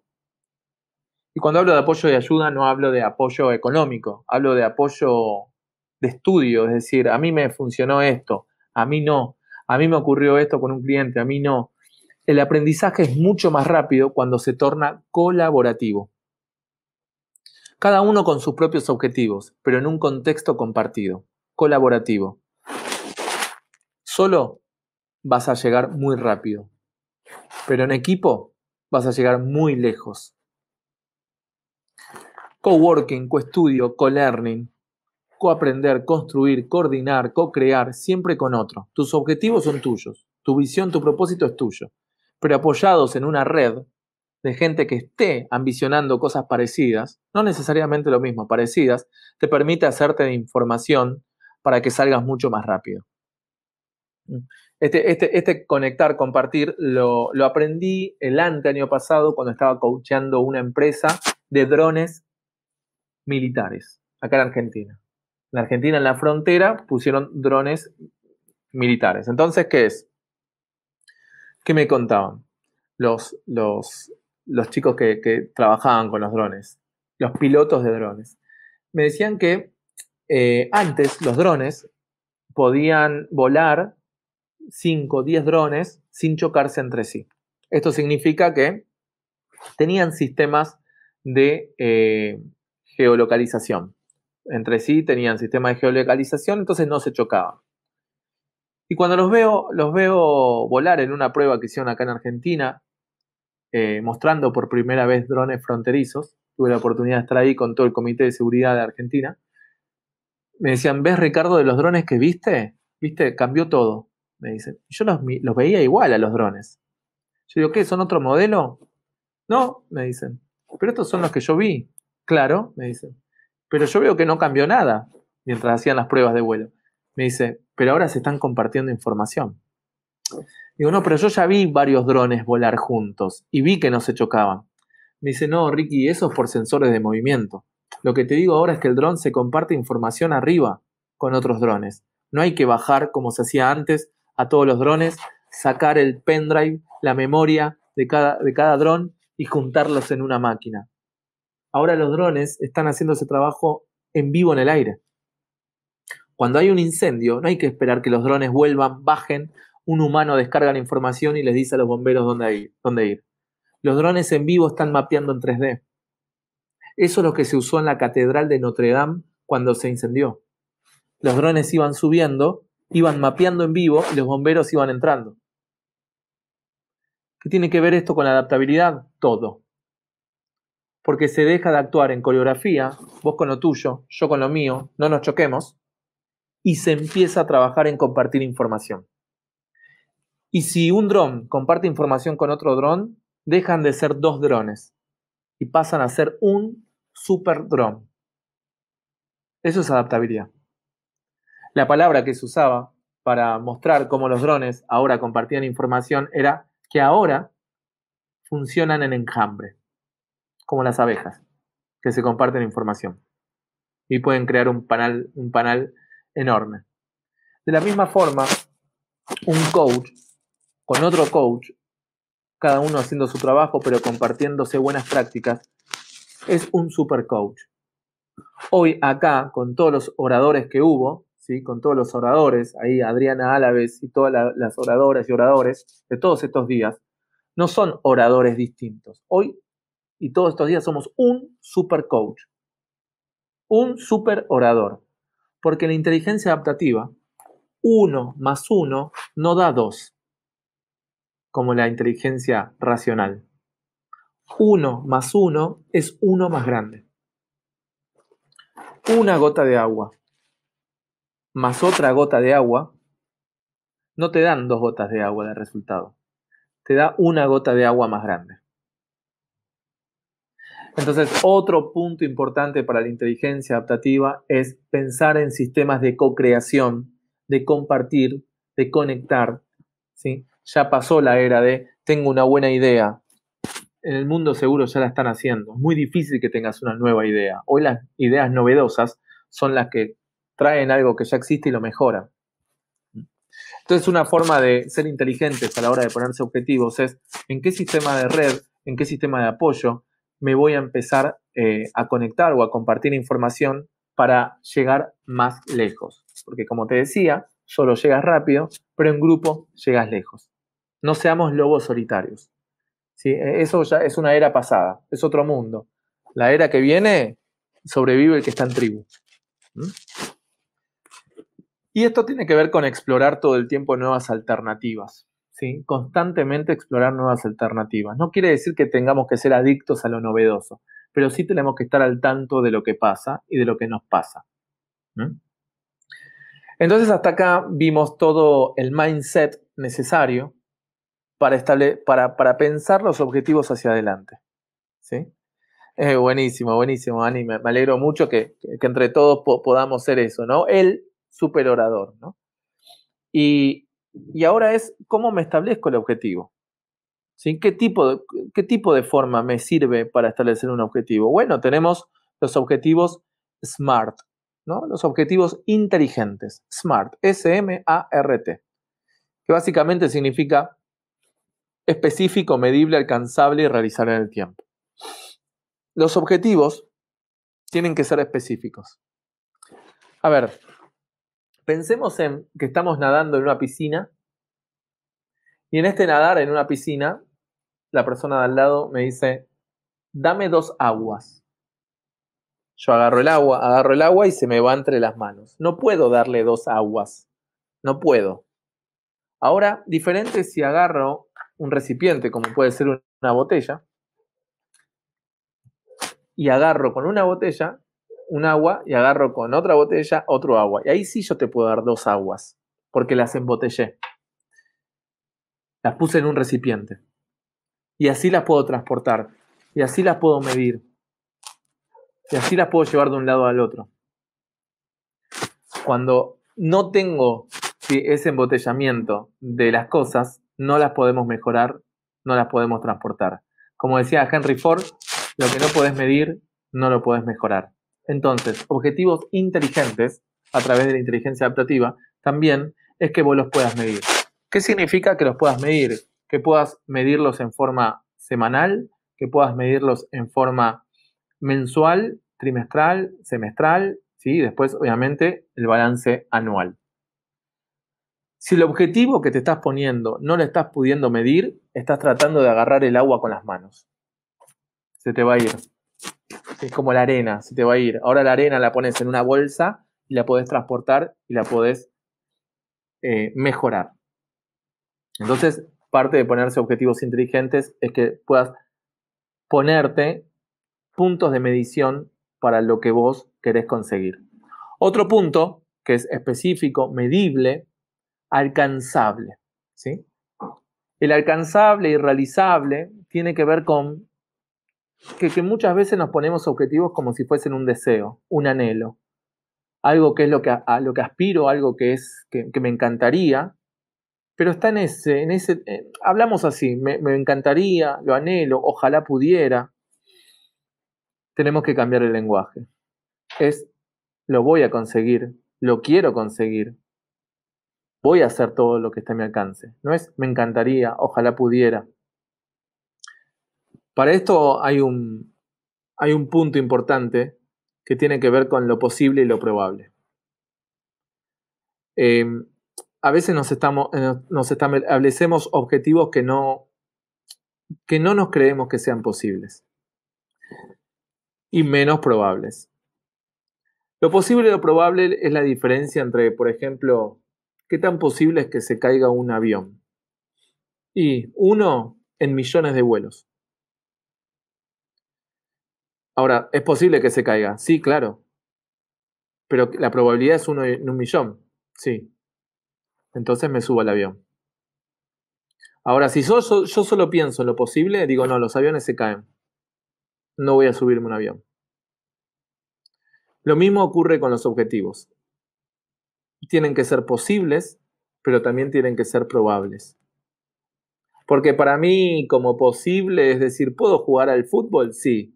Y cuando hablo de apoyo y ayuda no hablo de apoyo económico, hablo de apoyo de estudio, es decir, a mí me funcionó esto, a mí no, a mí me ocurrió esto con un cliente, a mí no. El aprendizaje es mucho más rápido cuando se torna colaborativo. Cada uno con sus propios objetivos, pero en un contexto compartido, colaborativo. Solo vas a llegar muy rápido, pero en equipo vas a llegar muy lejos. Coworking, coestudio, co-learning, coaprender, construir, coordinar, co-crear, siempre con otro. Tus objetivos son tuyos, tu visión, tu propósito es tuyo, pero apoyados en una red de gente que esté ambicionando cosas parecidas, no necesariamente lo mismo, parecidas, te permite hacerte de información para que salgas mucho más rápido. Este, este, este conectar, compartir, lo, lo aprendí el año pasado cuando estaba coachando una empresa de drones militares, acá en Argentina. En Argentina, en la frontera, pusieron drones militares. Entonces, ¿qué es? ¿Qué me contaban? Los, los, los chicos que, trabajaban con los drones, los pilotos de drones. Me decían que eh, antes los drones podían volar 5 o 10 drones sin chocarse entre sí. Esto significa que tenían sistemas de eh, geolocalización. Entre sí tenían sistemas de geolocalización, entonces no se chocaban. Y cuando los veo, los veo volar en una prueba que hicieron acá en Argentina, eh, mostrando por primera vez drones fronterizos. Tuve la oportunidad de estar ahí con todo el Comité de Seguridad de Argentina. Me decían, ¿ves Ricardo de los drones que viste? ¿Viste? Cambió todo. Me dicen. Yo los, los veía igual a los drones. Yo digo, ¿qué? ¿Son otro modelo? No, me dicen. Pero estos son los que yo vi. Claro, me dicen. Pero yo veo que no cambió nada mientras hacían las pruebas de vuelo. Me dice, pero ahora se están compartiendo información. Digo, no, pero yo ya vi varios drones volar juntos y vi que no se chocaban. Me dice, no, Ricky, eso es por sensores de movimiento. Lo que te digo ahora es que el dron se comparte información arriba con otros drones. No hay que bajar, como se hacía antes, a todos los drones, sacar el pendrive, la memoria de cada, de cada dron y juntarlos en una máquina. Ahora los drones están haciendo ese trabajo en vivo en el aire. Cuando hay un incendio, no hay que esperar que los drones vuelvan, bajen un humano descarga la información y les dice a los bomberos dónde ir. Dónde ir. Los drones en vivo están mapeando en 3D. Eso es lo que se usó en la Catedral de Notre Dame cuando se incendió. Los drones iban subiendo, iban mapeando en vivo y los bomberos iban entrando. ¿Qué tiene que ver esto con la adaptabilidad? Todo. Porque se deja de actuar en coreografía, vos con lo tuyo, yo con lo mío, no nos choquemos, y se empieza a trabajar en compartir información. Y si un dron comparte información con otro dron, dejan de ser dos drones y pasan a ser un super dron. Eso es adaptabilidad. La palabra que se usaba para mostrar cómo los drones ahora compartían información era que ahora funcionan en enjambre, como las abejas, que se comparten información y pueden crear un panel, un panel enorme. De la misma forma, un coach con otro coach, cada uno haciendo su trabajo, pero compartiéndose buenas prácticas, es un super coach. Hoy acá, con todos los oradores que hubo, ¿sí? con todos los oradores, ahí Adriana Álaves y todas las oradoras y oradores de todos estos días, no son oradores distintos. Hoy y todos estos días somos un super coach, un super orador, porque la inteligencia adaptativa, uno más uno no da dos como la inteligencia racional. Uno más uno es uno más grande. Una gota de agua más otra gota de agua no te dan dos gotas de agua de resultado. Te da una gota de agua más grande. Entonces, otro punto importante para la inteligencia adaptativa es pensar en sistemas de co-creación, de compartir, de conectar, ¿sí? Ya pasó la era de tengo una buena idea. En el mundo seguro ya la están haciendo. Es muy difícil que tengas una nueva idea. Hoy las ideas novedosas son las que traen algo que ya existe y lo mejoran. Entonces, una forma de ser inteligentes a la hora de ponerse objetivos es en qué sistema de red, en qué sistema de apoyo me voy a empezar eh, a conectar o a compartir información para llegar más lejos. Porque como te decía, solo llegas rápido, pero en grupo llegas lejos. No seamos lobos solitarios. ¿Sí? E, eso ya es una era pasada, es otro mundo. La era que viene sobrevive el que está en tribu. Y esto tiene que ver con explorar todo el tiempo nuevas alternativas. ¿sí? Constantemente explorar nuevas alternativas. No quiere decir que tengamos que ser adictos a lo novedoso, pero sí tenemos que estar al tanto de lo que pasa y de lo que nos pasa. Entonces hasta acá vimos todo el mindset necesario para, para, para pensar los objetivos hacia adelante. ¿sí? Eh, buenísimo, buenísimo, Ani. Me, alegro mucho que, entre todos podamos ser eso, ¿no? El super orador, ¿no? Y, ahora es cómo me establezco el objetivo. ¿Sí? ¿Qué, tipo de, ¿Qué tipo de forma me sirve para establecer un objetivo? Bueno, tenemos los objetivos SMART, ¿no? Los objetivos inteligentes, SMART, S-M-A-R-T, que básicamente significa específico, medible, alcanzable y realizar en el tiempo. Los objetivos tienen que ser específicos. A ver, pensemos en que estamos nadando en una piscina y en este nadar en una piscina, la persona de al lado me dice, dame dos aguas. Yo agarro el agua, agarro el agua y se me va entre las manos. No puedo darle dos aguas. No puedo. Ahora, diferente si agarro un recipiente, como puede ser una botella, y agarro con una botella un agua y agarro con otra botella otro agua. Y ahí sí yo te puedo dar dos aguas, porque las embotellé. Las puse en un recipiente. Y así las puedo transportar. Y así las puedo medir. Y así las puedo llevar de un lado al otro. Cuando no tengo ese embotellamiento de las cosas, no las podemos mejorar, no las podemos transportar. Como decía Henry Ford, lo que no puedes medir, no lo puedes mejorar. Entonces, objetivos inteligentes a través de la inteligencia adaptativa también es que vos los puedas medir. ¿Qué significa que los puedas medir? Que puedas medirlos en forma semanal, que puedas medirlos en forma mensual, trimestral, semestral, ¿sí? después obviamente el balance anual. Si el objetivo que te estás poniendo no lo estás pudiendo medir, estás tratando de agarrar el agua con las manos se te va a ir. Es como la arena, se te va a ir. Ahora la arena la pones en una bolsa y la podés transportar y la podés eh, mejorar. Entonces, parte de ponerse objetivos inteligentes es que puedas ponerte puntos de medición para lo que vos querés conseguir. Otro punto que es específico, medible, alcanzable. ¿sí? El alcanzable y realizable tiene que ver con que, muchas veces nos ponemos objetivos como si fuesen un deseo, un anhelo, algo que es lo que, a, lo que aspiro, algo que es que, me encantaría, pero está en ese, en ese, eh, hablamos así, me, me encantaría, lo anhelo, ojalá pudiera. Tenemos que cambiar el lenguaje. Es lo voy a conseguir, lo quiero conseguir, voy a hacer todo lo que está a mi alcance. No es me encantaría, ojalá pudiera. Para esto hay un, hay un punto importante que tiene que ver con lo posible y lo probable. Em, a veces nos, estamos, eh, nos establecemos objetivos que no, que no nos creemos que sean posibles y menos probables. Lo posible y lo probable es la diferencia entre, por ejemplo, qué tan posible es que se caiga un avión. Y uno en millones de vuelos. Ahora, ¿es posible que se caiga? Sí, claro. Pero la probabilidad es uno en un millón. Sí. Entonces me subo al avión. Ahora, si yo, yo, solo pienso en lo posible, digo, no, los aviones se caen. No voy a subirme un avión. Lo mismo ocurre con los objetivos. Tienen que ser posibles, pero también tienen que ser probables. Porque para mí, como posible, es decir, ¿puedo jugar al fútbol? Sí.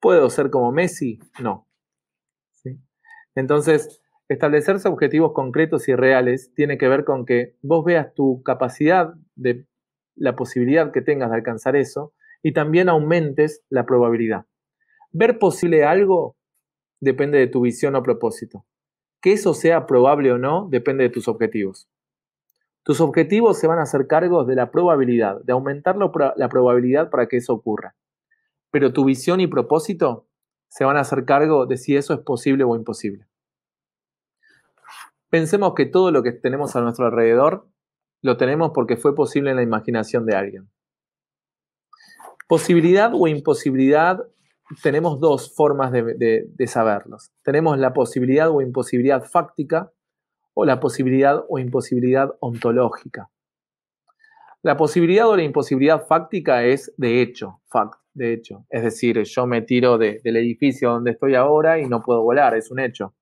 ¿Puedo ser como Messi? No. Entonces, establecerse objetivos concretos y reales tiene que ver con que vos veas tu capacidad de la posibilidad que tengas de alcanzar eso y también aumentes la probabilidad. Ver posible algo depende de tu visión o propósito. Que eso sea probable o no depende de tus objetivos. Tus objetivos se van a hacer cargos de la probabilidad, de aumentar la probabilidad para que eso ocurra pero tu visión y propósito se van a hacer cargo de si eso es posible o imposible. Pensemos que todo lo que tenemos a nuestro alrededor lo tenemos porque fue posible en la imaginación de alguien. Posibilidad o imposibilidad, tenemos dos formas de, saberlos. Tenemos la posibilidad o imposibilidad fáctica o la posibilidad o imposibilidad ontológica. La posibilidad o la imposibilidad fáctica es de hecho, fact, de hecho. Es decir, yo me tiro del edificio donde estoy ahora y no puedo volar, es un hecho.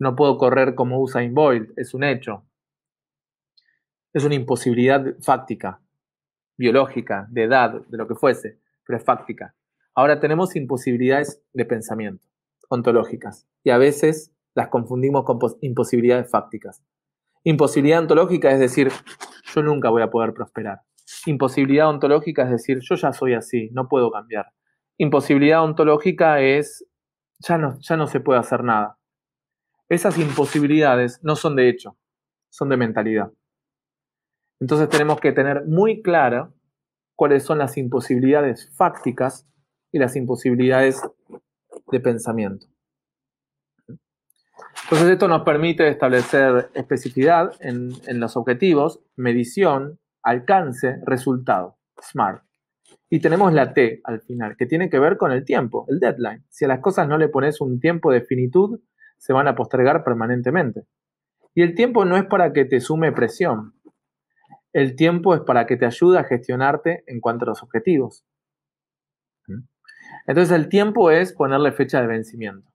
No puedo correr como Usain Bolt, es un hecho. Es una imposibilidad fáctica, biológica, de edad, de lo que fuese, pero es fáctica. Ahora tenemos imposibilidades de pensamiento, ontológicas, y a veces las confundimos con imposibilidades fácticas. Imposibilidad ontológica es decir, yo nunca voy a poder prosperar. Imposibilidad ontológica es decir, yo ya soy así, no puedo cambiar. Imposibilidad ontológica es, ya no, ya no se puede hacer nada. Esas imposibilidades no son de hecho, son de mentalidad. Entonces tenemos que tener muy clara cuáles son las imposibilidades fácticas y las imposibilidades de pensamiento. Entonces esto nos permite establecer especificidad en, los objetivos, medición, alcance, resultado, SMART. Y tenemos la T al final, que tiene que ver con el tiempo, el deadline. Si a las cosas no le pones un tiempo de finitud, se van a postergar permanentemente. Y el tiempo no es para que te sume presión. El tiempo es para que te ayude a gestionarte en cuanto a los objetivos. Entonces el tiempo es ponerle fecha de vencimiento.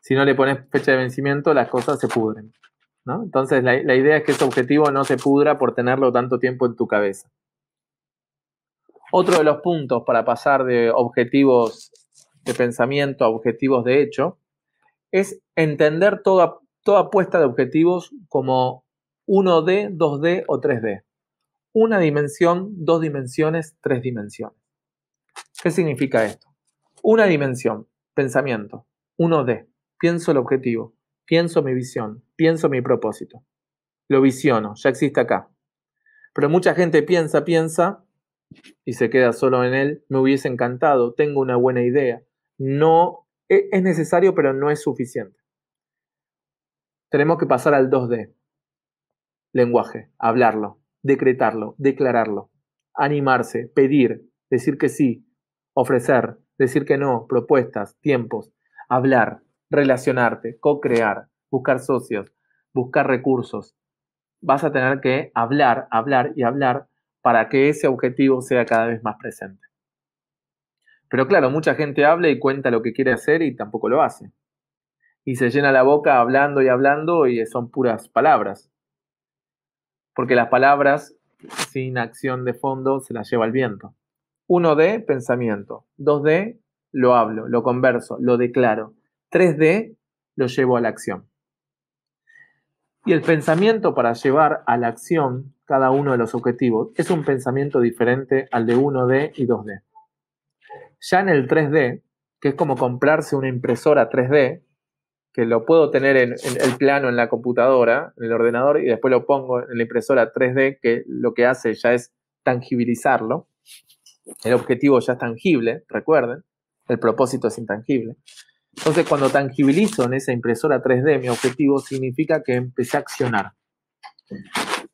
Si no le pones fecha de vencimiento, las cosas se pudren. Entonces, la, idea es que ese objetivo no se pudra por tenerlo tanto tiempo en tu cabeza. Otro de los puntos para pasar de objetivos de pensamiento a objetivos de hecho es entender toda, toda apuesta de objetivos como 1D, 2D o 3D. Una dimensión, dos dimensiones, tres dimensiones. ¿Qué significa esto? Una dimensión, pensamiento, 1D pienso el objetivo, pienso mi visión, pienso mi propósito. Lo visiono, ya existe acá. Pero mucha gente piensa, piensa y se queda solo en él. Me hubiese encantado, tengo una buena idea. No e, es necesario, pero no es suficiente. Tenemos que pasar al 2D. Lenguaje, hablarlo, decretarlo, declararlo, animarse, pedir, decir que sí, ofrecer, decir que no, propuestas, tiempos, hablar, relacionarte, co-crear, buscar socios, buscar recursos. Vas a tener que hablar, hablar y hablar para que ese objetivo sea cada vez más presente. Pero claro, mucha gente habla y cuenta lo que quiere hacer y tampoco lo hace. Y se llena la boca hablando y hablando y son puras palabras. Porque las palabras sin acción de fondo se las lleva el viento. Uno de pensamiento. Dos de lo hablo, lo converso, lo declaro. 3D lo llevo a la acción. Y el pensamiento para llevar a la acción cada uno de los objetivos es un pensamiento diferente al de 1D y 2D. Ya en el 3D, que es como comprarse una impresora 3D, que lo puedo tener en, el plano en la computadora, en el ordenador, y después lo pongo en la impresora 3D, que lo que hace ya es tangibilizarlo. El objetivo ya es tangible, recuerden, el propósito es intangible. Entonces, cuando tangibilizo en esa impresora 3D mi objetivo, significa que empecé a accionar.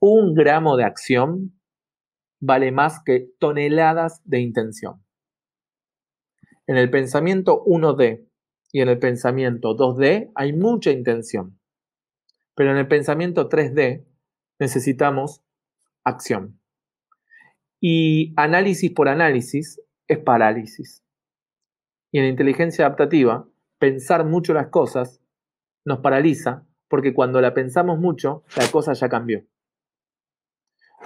Un gramo de acción vale más que toneladas de intención. En el pensamiento 1D y en el pensamiento 2D hay mucha intención. Pero en el pensamiento 3D necesitamos acción. Y análisis por análisis es parálisis. Y en inteligencia adaptativa pensar mucho las cosas nos paraliza porque cuando la pensamos mucho, la cosa ya cambió.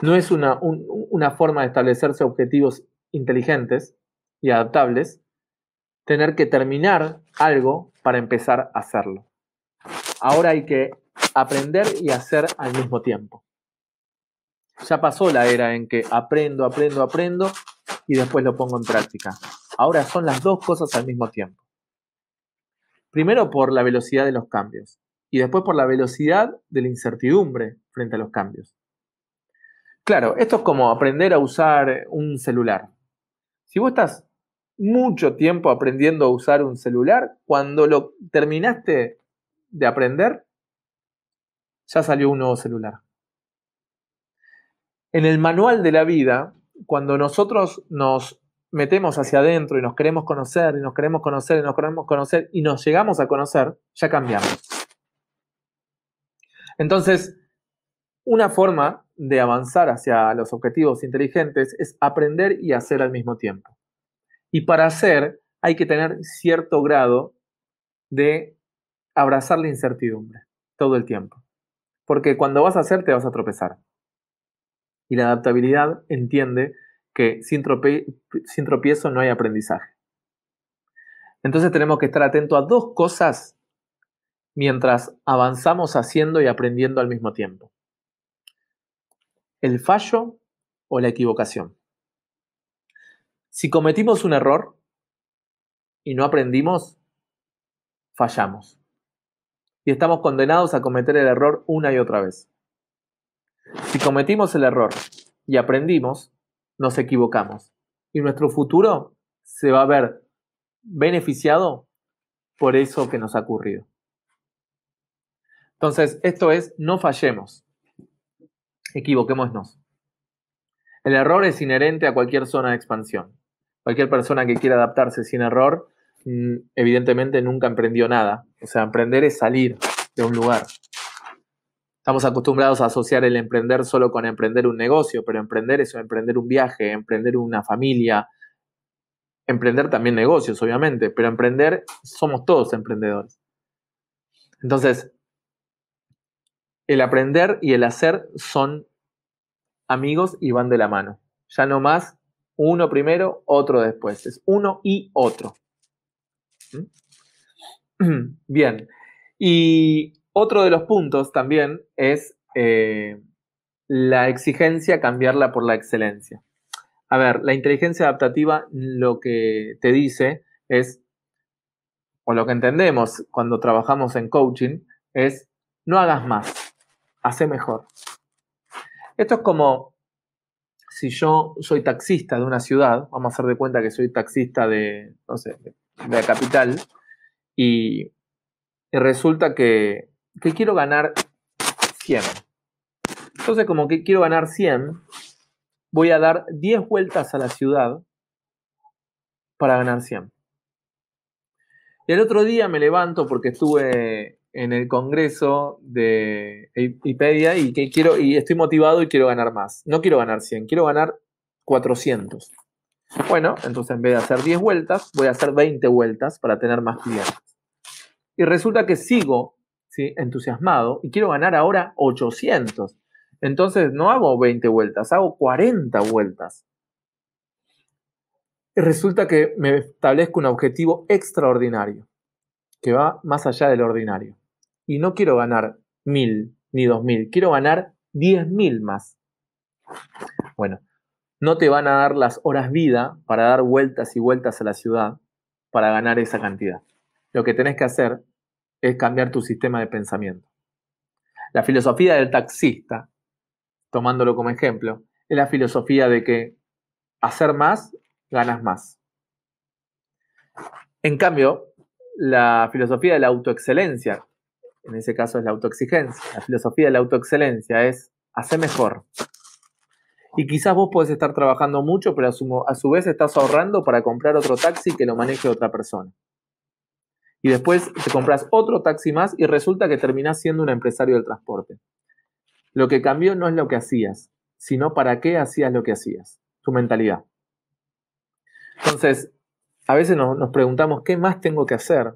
No es una, una forma de establecerse objetivos inteligentes y adaptables tener que terminar algo para empezar a hacerlo. Ahora hay que aprender y hacer al mismo tiempo. Ya pasó la era en que aprendo, aprendo, aprendo y después lo pongo en práctica. Ahora son las dos cosas al mismo tiempo. Primero por la velocidad de los cambios y después por la velocidad de la incertidumbre frente a los cambios. Claro, esto es como aprender a usar un celular. Si vos estás mucho tiempo aprendiendo a usar un celular, cuando lo terminaste de aprender, ya salió un nuevo celular. En el manual de la vida, cuando nosotros nos metemos hacia adentro y nos queremos conocer y nos queremos conocer y nos queremos conocer y nos llegamos a conocer, ya cambiamos. Entonces, una forma de avanzar hacia los objetivos inteligentes es aprender y hacer al mismo tiempo. Y para hacer hay que tener cierto grado de abrazar la incertidumbre todo el tiempo. Porque cuando vas a hacer te vas a tropezar. Y la adaptabilidad entiende que sin, tropiezo no hay aprendizaje. Entonces tenemos que estar atentos a dos cosas mientras avanzamos haciendo y aprendiendo al mismo tiempo. El fallo o la equivocación. Si cometimos un error y no aprendimos, fallamos. Y estamos condenados a cometer el error una y otra vez. Si cometimos el error y aprendimos, nos equivocamos. Y nuestro futuro se va a ver beneficiado por eso que nos ha ocurrido. Entonces, esto es, no fallemos, equivoquémonos. El error es inherente a cualquier zona de expansión. Cualquier persona que quiera adaptarse sin error, mm, evidentemente nunca emprendió nada. O sea, emprender es salir de un lugar. Estamos acostumbrados a asociar el emprender solo con emprender un negocio, pero emprender es emprender un viaje, emprender una familia, emprender también negocios, obviamente, pero emprender somos todos emprendedores. Entonces, el aprender y el hacer son amigos y van de la mano. Ya no más uno primero, otro después. Es uno y otro. ¿Mm? Bien. Y otro de los puntos también es eh, la exigencia, cambiarla por la excelencia. A ver, la inteligencia adaptativa lo que te dice es, o lo que entendemos cuando trabajamos en coaching, es no hagas más, hace mejor. Esto es como si yo soy taxista de una ciudad, vamos a hacer de cuenta que soy taxista de, la capital, y, resulta que, que, quiero ganar 100. Entonces, como que quiero ganar 100, voy a dar 10 vueltas a la ciudad para ganar 100. Y el otro día me levanto porque estuve en el congreso de Wikipedia y quiero y estoy motivado y quiero ganar más. No quiero ganar 100, quiero ganar 400. Bueno, entonces en vez de hacer 10 vueltas, voy a hacer 20 vueltas para tener más clientes. Y resulta que sigo entusiasmado y quiero ganar ahora 800. Entonces no hago 20 vueltas, hago 40 vueltas. Resulta que me establezco un objetivo extraordinario, que va más allá del ordinario y no quiero ganar mil ni dos mil, quiero ganar diez mil más. Bueno, no te van a dar las horas vida para dar vueltas y vueltas a la ciudad para ganar esa cantidad. Lo que tenés que hacer es cambiar tu sistema de pensamiento. La filosofía del taxista, tomándolo como ejemplo, es la filosofía de que hacer más, ganas más. En cambio, la filosofía de la autoexcelencia, en ese caso es la autoexigencia. La filosofía de la autoexcelencia es hacer mejor. Y quizás vos podés estar trabajando mucho, pero a su, a su, vez estás ahorrando para comprar otro taxi que lo maneje otra persona. Y después te compras otro taxi más y resulta que terminás siendo un empresario del transporte. Lo que cambió no es lo que hacías, sino para qué hacías lo que hacías, tu mentalidad. Entonces, a veces nos preguntamos, ¿qué más tengo que hacer?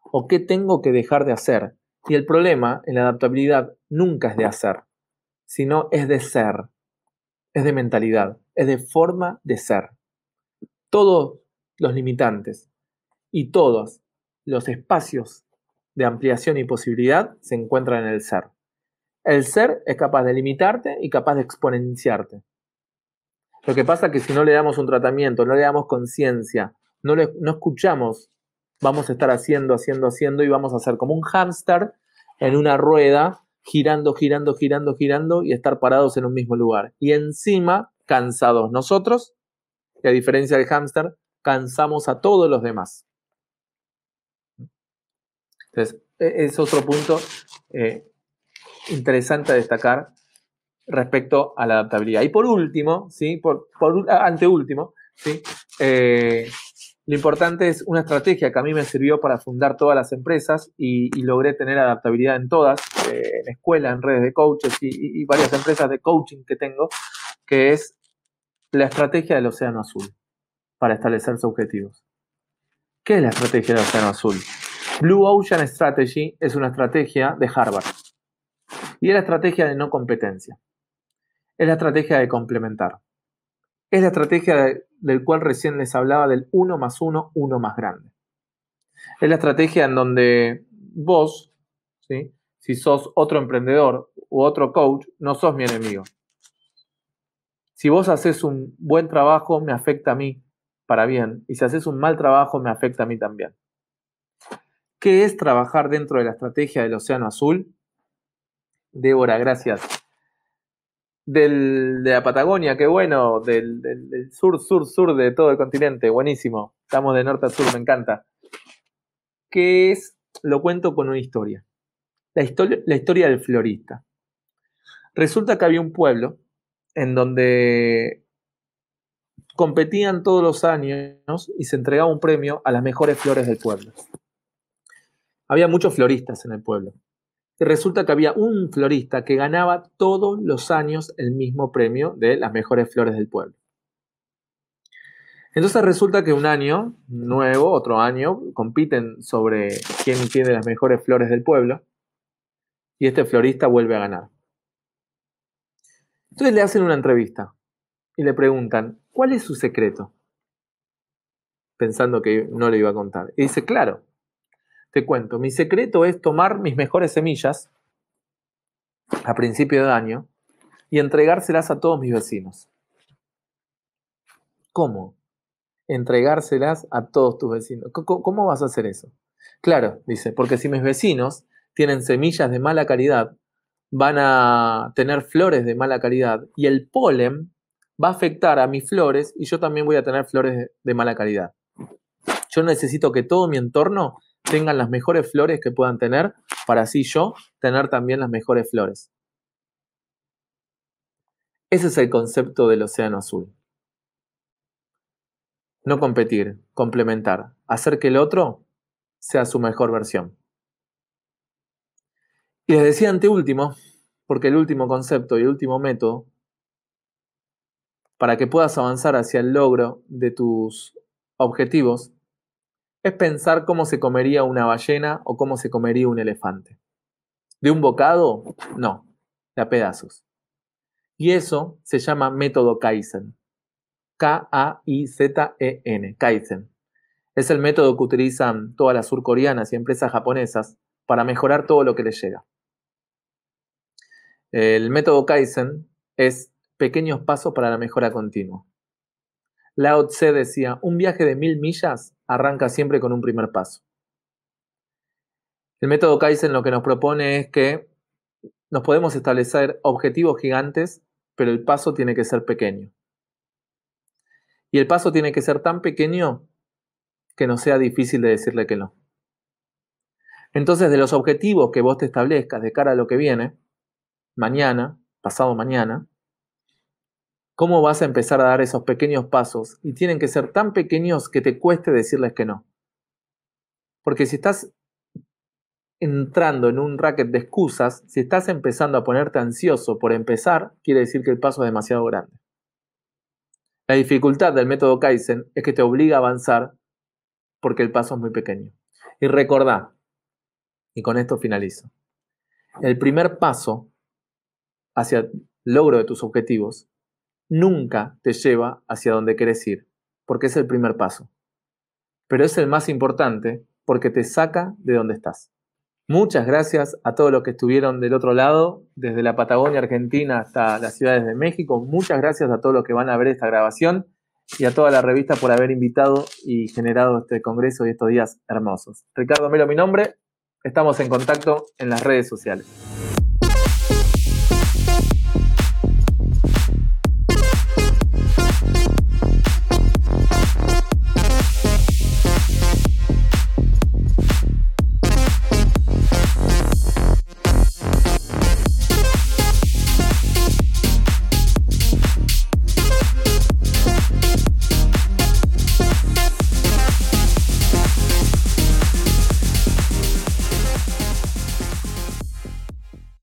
¿O qué tengo que dejar de hacer? Y el problema en la adaptabilidad nunca es de hacer, sino es de ser, es de mentalidad, es de forma de ser. Todos los limitantes y todos los espacios de ampliación y posibilidad se encuentran en el ser. El ser es capaz de limitarte y capaz de exponenciarte. Lo que pasa es que si no le damos un tratamiento, no le damos conciencia, no, no escuchamos vamos a estar haciendo, haciendo, haciendo y vamos a hacer como un hámster en una rueda, girando, girando, girando, girando y estar parados en un mismo lugar. Y encima, cansados nosotros, y a diferencia del hámster, cansamos a todos los demás. Entonces, e, es otro punto eh, interesante a destacar respecto a la adaptabilidad. Y por último, ¿sí? por, anteúltimo, ¿sí? Eh, lo importante es una estrategia que a mí me sirvió para fundar todas las empresas y, logré tener adaptabilidad en todas, eh, en escuela, en redes de coaches y, varias empresas de coaching que tengo, que es la estrategia del Océano Azul para establecer sus objetivos. ¿Qué es la estrategia del Océano Azul? Blue Ocean Strategy es una estrategia de Harvard y es la estrategia de no competencia. Es la estrategia de complementar. Es la estrategia del cual recién les hablaba del 1 más 1, 1 más grande. Es la estrategia en donde vos, si sos otro emprendedor u otro coach, no sos mi enemigo. Si vos haces un buen trabajo, me afecta a mí para bien. Y si haces un mal trabajo, me afecta a mí también. ¿Qué es trabajar dentro de la estrategia del Océano Azul? Débora, gracias del, de la Patagonia, qué bueno, del, sur, sur, sur de todo el continente, buenísimo. Estamos de norte a sur, me encanta. ¿Qué es? Lo cuento con una historia. La, historia. la historia del florista. Resulta que había un pueblo en donde competían todos los años y se entregaba un premio a las mejores flores del pueblo. Había muchos floristas en el pueblo resulta que había un florista que ganaba todos los años el mismo premio de las mejores flores del pueblo. Entonces resulta que un año nuevo, otro año, compiten sobre quién tiene las mejores flores del pueblo y este florista vuelve a ganar. Entonces le hacen una entrevista y le preguntan, ¿cuál es su secreto? Pensando que no le iba a contar. Y dice, claro, te cuento, mi secreto es tomar mis mejores semillas a principio de año y entregárselas a todos mis vecinos. ¿Cómo? Entregárselas a todos tus vecinos. ¿Cómo vas a hacer eso? Claro, dice, porque si mis vecinos tienen semillas de mala calidad, van a tener flores de mala calidad y el polen va a afectar a mis flores y yo también voy a tener flores de mala calidad. Yo necesito que todo mi entorno tengan las mejores flores que puedan tener, para así yo tener también las mejores flores. Ese es el concepto del océano azul. No competir, complementar, hacer que el otro sea su mejor versión. Y les decía anteúltimo, porque el último concepto y el último método, para que puedas avanzar hacia el logro de tus objetivos, es pensar cómo se comería una ballena o cómo se comería un elefante. ¿De un bocado? No, de pedazos. Y eso se llama método Kaizen. K-A-I-Z-E-N, Kaizen. Es el método que utilizan todas las surcoreanas y empresas japonesas para mejorar todo lo que les llega. El método Kaizen es pequeños pasos para la mejora continua. Lao Tse decía, un viaje de mil millas arranca siempre con un primer paso. El método Kaizen lo que nos propone es que nos podemos establecer objetivos gigantes, pero el paso tiene que ser pequeño. Y el paso tiene que ser tan pequeño que no sea difícil de decirle que no. Entonces, de los objetivos que vos te establezcas de cara a lo que viene, mañana, pasado mañana, ¿Cómo vas a empezar a dar esos pequeños pasos? Y tienen que ser tan pequeños que te cueste decirles que no. Porque si estás entrando en un racket de excusas, si estás empezando a ponerte ansioso por empezar, quiere decir que el paso es demasiado grande. La dificultad del método Kaizen es que te obliga a avanzar porque el paso es muy pequeño. Y recordá, y con esto finalizo, el primer paso hacia el logro de tus objetivos nunca te lleva hacia donde quieres ir, porque es el primer paso. Pero es el más importante porque te saca de donde estás. Muchas gracias a todos los que estuvieron del otro lado, desde la Patagonia Argentina hasta las ciudades de México. Muchas gracias a todos los que van a ver esta grabación y a toda la revista por haber invitado y generado este congreso y estos días hermosos. Ricardo Melo, mi nombre. Estamos en contacto en las redes sociales.